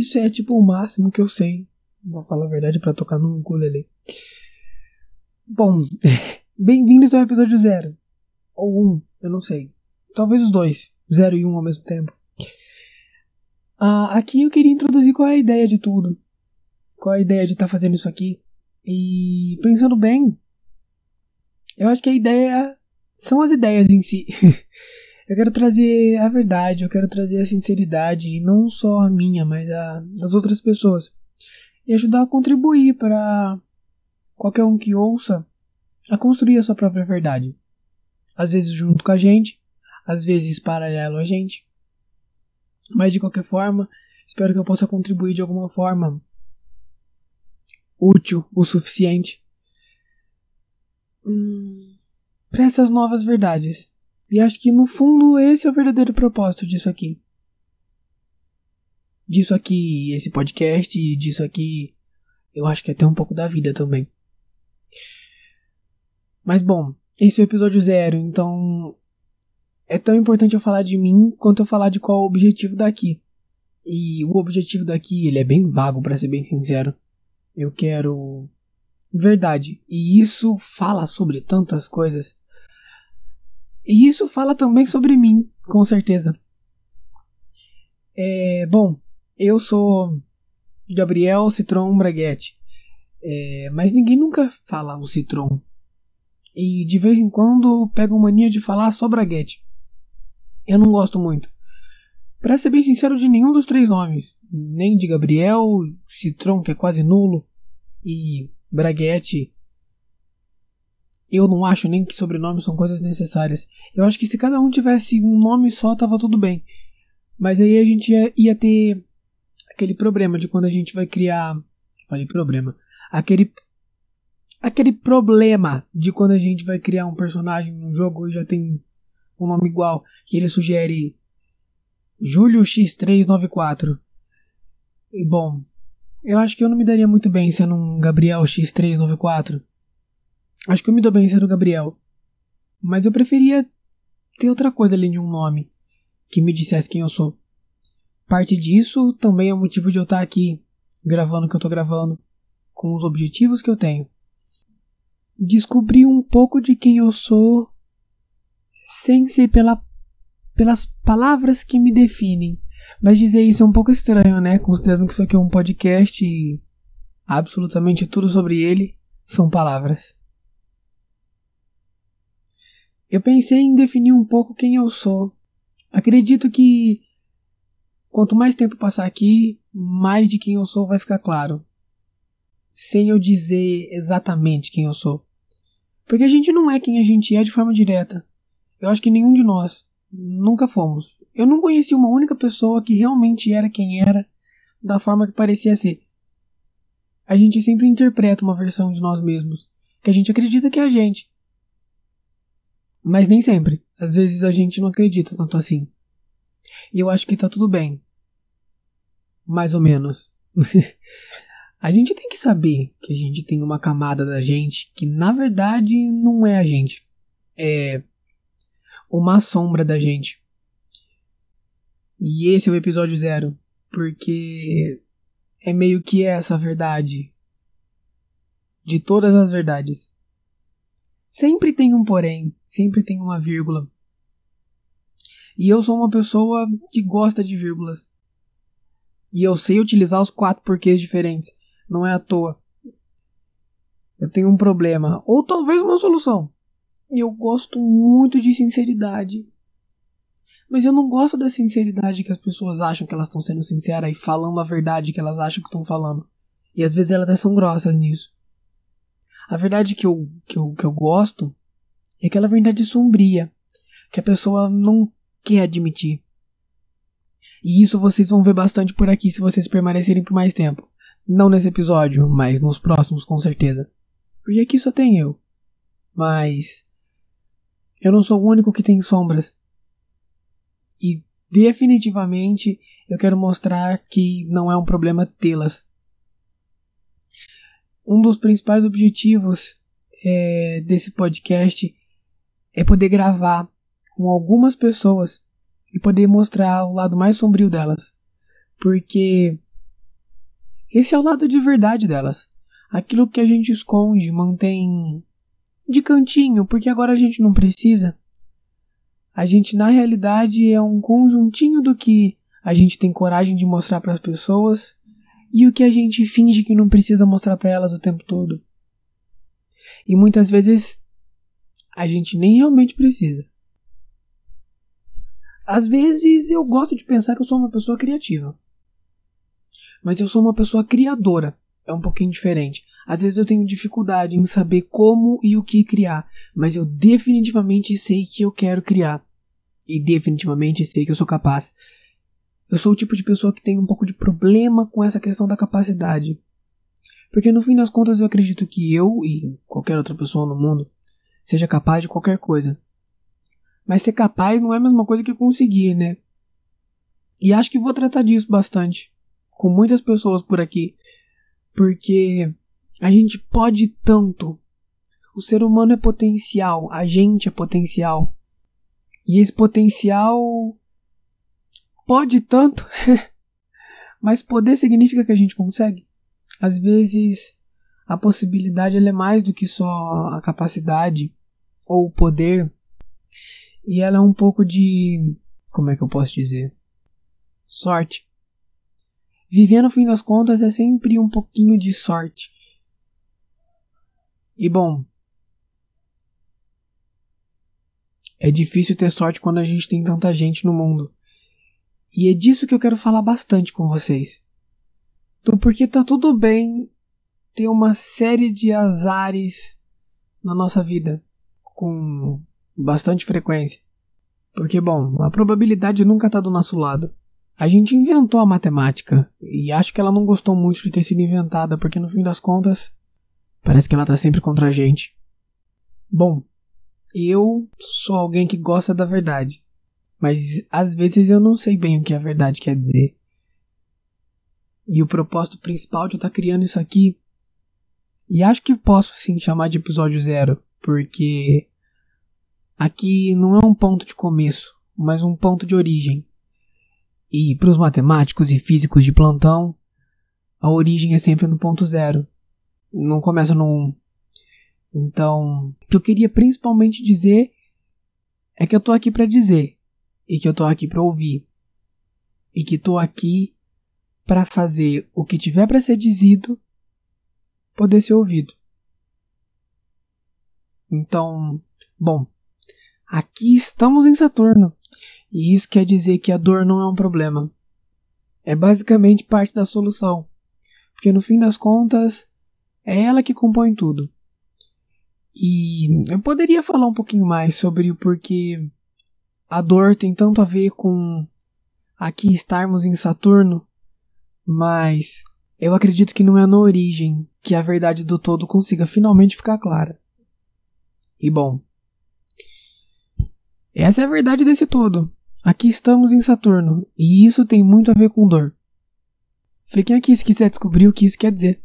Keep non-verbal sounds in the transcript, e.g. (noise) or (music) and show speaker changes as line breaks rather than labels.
isso é tipo o máximo que eu sei, vou falar a verdade, para tocar num ukulele. Bom, (laughs) bem-vindos ao episódio zero. Ou um, eu não sei. Talvez os dois, zero e um ao mesmo tempo. Ah, aqui eu queria introduzir qual é a ideia de tudo. Qual é a ideia de estar tá fazendo isso aqui. E pensando bem, eu acho que a ideia são as ideias em si. (laughs) eu quero trazer a verdade, eu quero trazer a sinceridade, e não só a minha, mas a das outras pessoas. E ajudar a contribuir para qualquer um que ouça a construir a sua própria verdade. Às vezes junto com a gente, às vezes paralelo a gente. Mas de qualquer forma, espero que eu possa contribuir de alguma forma útil o suficiente hum, para essas novas verdades. E acho que no fundo esse é o verdadeiro propósito disso aqui. Disso aqui, esse podcast, e disso aqui, eu acho que até um pouco da vida também. Mas bom, esse é o episódio zero, então é tão importante eu falar de mim quanto eu falar de qual é o objetivo daqui. E o objetivo daqui, ele é bem vago, para ser bem sincero. Eu quero verdade. E isso fala sobre tantas coisas. E isso fala também sobre mim, com certeza. É, bom, eu sou Gabriel Citron Braguete. É, mas ninguém nunca fala o Citron. E de vez em quando pego mania de falar só Braguete. Eu não gosto muito. Pra ser bem sincero, de nenhum dos três nomes. Nem de Gabriel, Citron, que é quase nulo, e Braguete. Eu não acho nem que sobrenomes são coisas necessárias. Eu acho que se cada um tivesse um nome só, tava tudo bem. Mas aí a gente ia, ia ter aquele problema de quando a gente vai criar. Falei problema. Aquele. Aquele problema de quando a gente vai criar um personagem num jogo e já tem um nome igual. Que ele sugere Júlio X394. E bom, eu acho que eu não me daria muito bem sendo um Gabriel X394. Acho que eu me dou bem sendo Gabriel. Mas eu preferia ter outra coisa além de um nome que me dissesse quem eu sou. Parte disso também é o motivo de eu estar aqui gravando o que eu estou gravando, com os objetivos que eu tenho. Descobrir um pouco de quem eu sou sem ser pela, pelas palavras que me definem, mas dizer isso é um pouco estranho, né? Considerando que isso aqui é um podcast e absolutamente tudo sobre ele são palavras. Eu pensei em definir um pouco quem eu sou. Acredito que quanto mais tempo passar aqui, mais de quem eu sou vai ficar claro. Sem eu dizer exatamente quem eu sou. Porque a gente não é quem a gente é de forma direta. Eu acho que nenhum de nós. Nunca fomos. Eu não conheci uma única pessoa que realmente era quem era, da forma que parecia ser. A gente sempre interpreta uma versão de nós mesmos, que a gente acredita que é a gente. Mas nem sempre. Às vezes a gente não acredita tanto assim. E eu acho que tá tudo bem. Mais ou menos. (laughs) a gente tem que saber que a gente tem uma camada da gente que na verdade não é a gente. É uma sombra da gente. E esse é o episódio zero, porque é meio que essa a verdade de todas as verdades. Sempre tem um porém, sempre tem uma vírgula. E eu sou uma pessoa que gosta de vírgulas. E eu sei utilizar os quatro porquês diferentes. Não é à toa. Eu tenho um problema, ou talvez uma solução. Eu gosto muito de sinceridade. Mas eu não gosto da sinceridade que as pessoas acham que elas estão sendo sinceras e falando a verdade que elas acham que estão falando. E às vezes elas são grossas nisso. A verdade que eu, que eu, que eu gosto é aquela verdade sombria, que a pessoa não quer admitir. E isso vocês vão ver bastante por aqui se vocês permanecerem por mais tempo. Não nesse episódio, mas nos próximos com certeza. Porque aqui só tem eu. Mas eu não sou o único que tem sombras. E definitivamente eu quero mostrar que não é um problema tê-las. Um dos principais objetivos é, desse podcast é poder gravar com algumas pessoas e poder mostrar o lado mais sombrio delas. Porque Esse é o lado de verdade delas. Aquilo que a gente esconde, mantém de cantinho, porque agora a gente não precisa. A gente, na realidade, é um conjuntinho do que a gente tem coragem de mostrar para as pessoas e o que a gente finge que não precisa mostrar para elas o tempo todo. E muitas vezes a gente nem realmente precisa. Às vezes eu gosto de pensar que eu sou uma pessoa criativa. Mas eu sou uma pessoa criadora. É um pouquinho diferente. Às vezes eu tenho dificuldade em saber como e o que criar, mas eu definitivamente sei que eu quero criar. E definitivamente sei que eu sou capaz. Eu sou o tipo de pessoa que tem um pouco de problema com essa questão da capacidade. Porque no fim das contas eu acredito que eu e qualquer outra pessoa no mundo seja capaz de qualquer coisa. Mas ser capaz não é a mesma coisa que conseguir, né? E acho que vou tratar disso bastante com muitas pessoas por aqui, porque a gente pode tanto. O ser humano é potencial, a gente é potencial. E esse potencial pode tanto, (laughs) mas poder significa que a gente consegue. Às vezes a possibilidade é mais do que só a capacidade ou o poder, e ela é um pouco de. Como é que eu posso dizer? Sorte. Viver no fim das contas é sempre um pouquinho de sorte. E bom, é difícil ter sorte quando a gente tem tanta gente no mundo. E é disso que eu quero falar bastante com vocês. Então, porque tá tudo bem ter uma série de azares na nossa vida com bastante frequência. Porque, bom, a probabilidade nunca tá do nosso lado. A gente inventou a matemática e acho que ela não gostou muito de ter sido inventada, porque no fim das contas, parece que ela tá sempre contra a gente. Bom, eu sou alguém que gosta da verdade. Mas às vezes eu não sei bem o que a verdade quer dizer. E o propósito principal de eu estar tá criando isso aqui. E acho que posso sim chamar de episódio zero, porque aqui não é um ponto de começo, mas um ponto de origem. E para os matemáticos e físicos de plantão, a origem é sempre no ponto zero. Não começa no 1. Então, o que eu queria principalmente dizer é que eu tô aqui para dizer e que eu tô aqui para ouvir e que tô aqui para fazer o que tiver para ser dizido poder ser ouvido. Então, bom, aqui estamos em Saturno e isso quer dizer que a dor não é um problema. É basicamente parte da solução, porque no fim das contas é ela que compõe tudo. E eu poderia falar um pouquinho mais sobre o porquê a dor tem tanto a ver com aqui estarmos em Saturno, mas eu acredito que não é na origem que a verdade do todo consiga finalmente ficar clara. E bom, essa é a verdade desse todo. Aqui estamos em Saturno, e isso tem muito a ver com dor. Fiquem aqui se quiser descobrir o que isso quer dizer.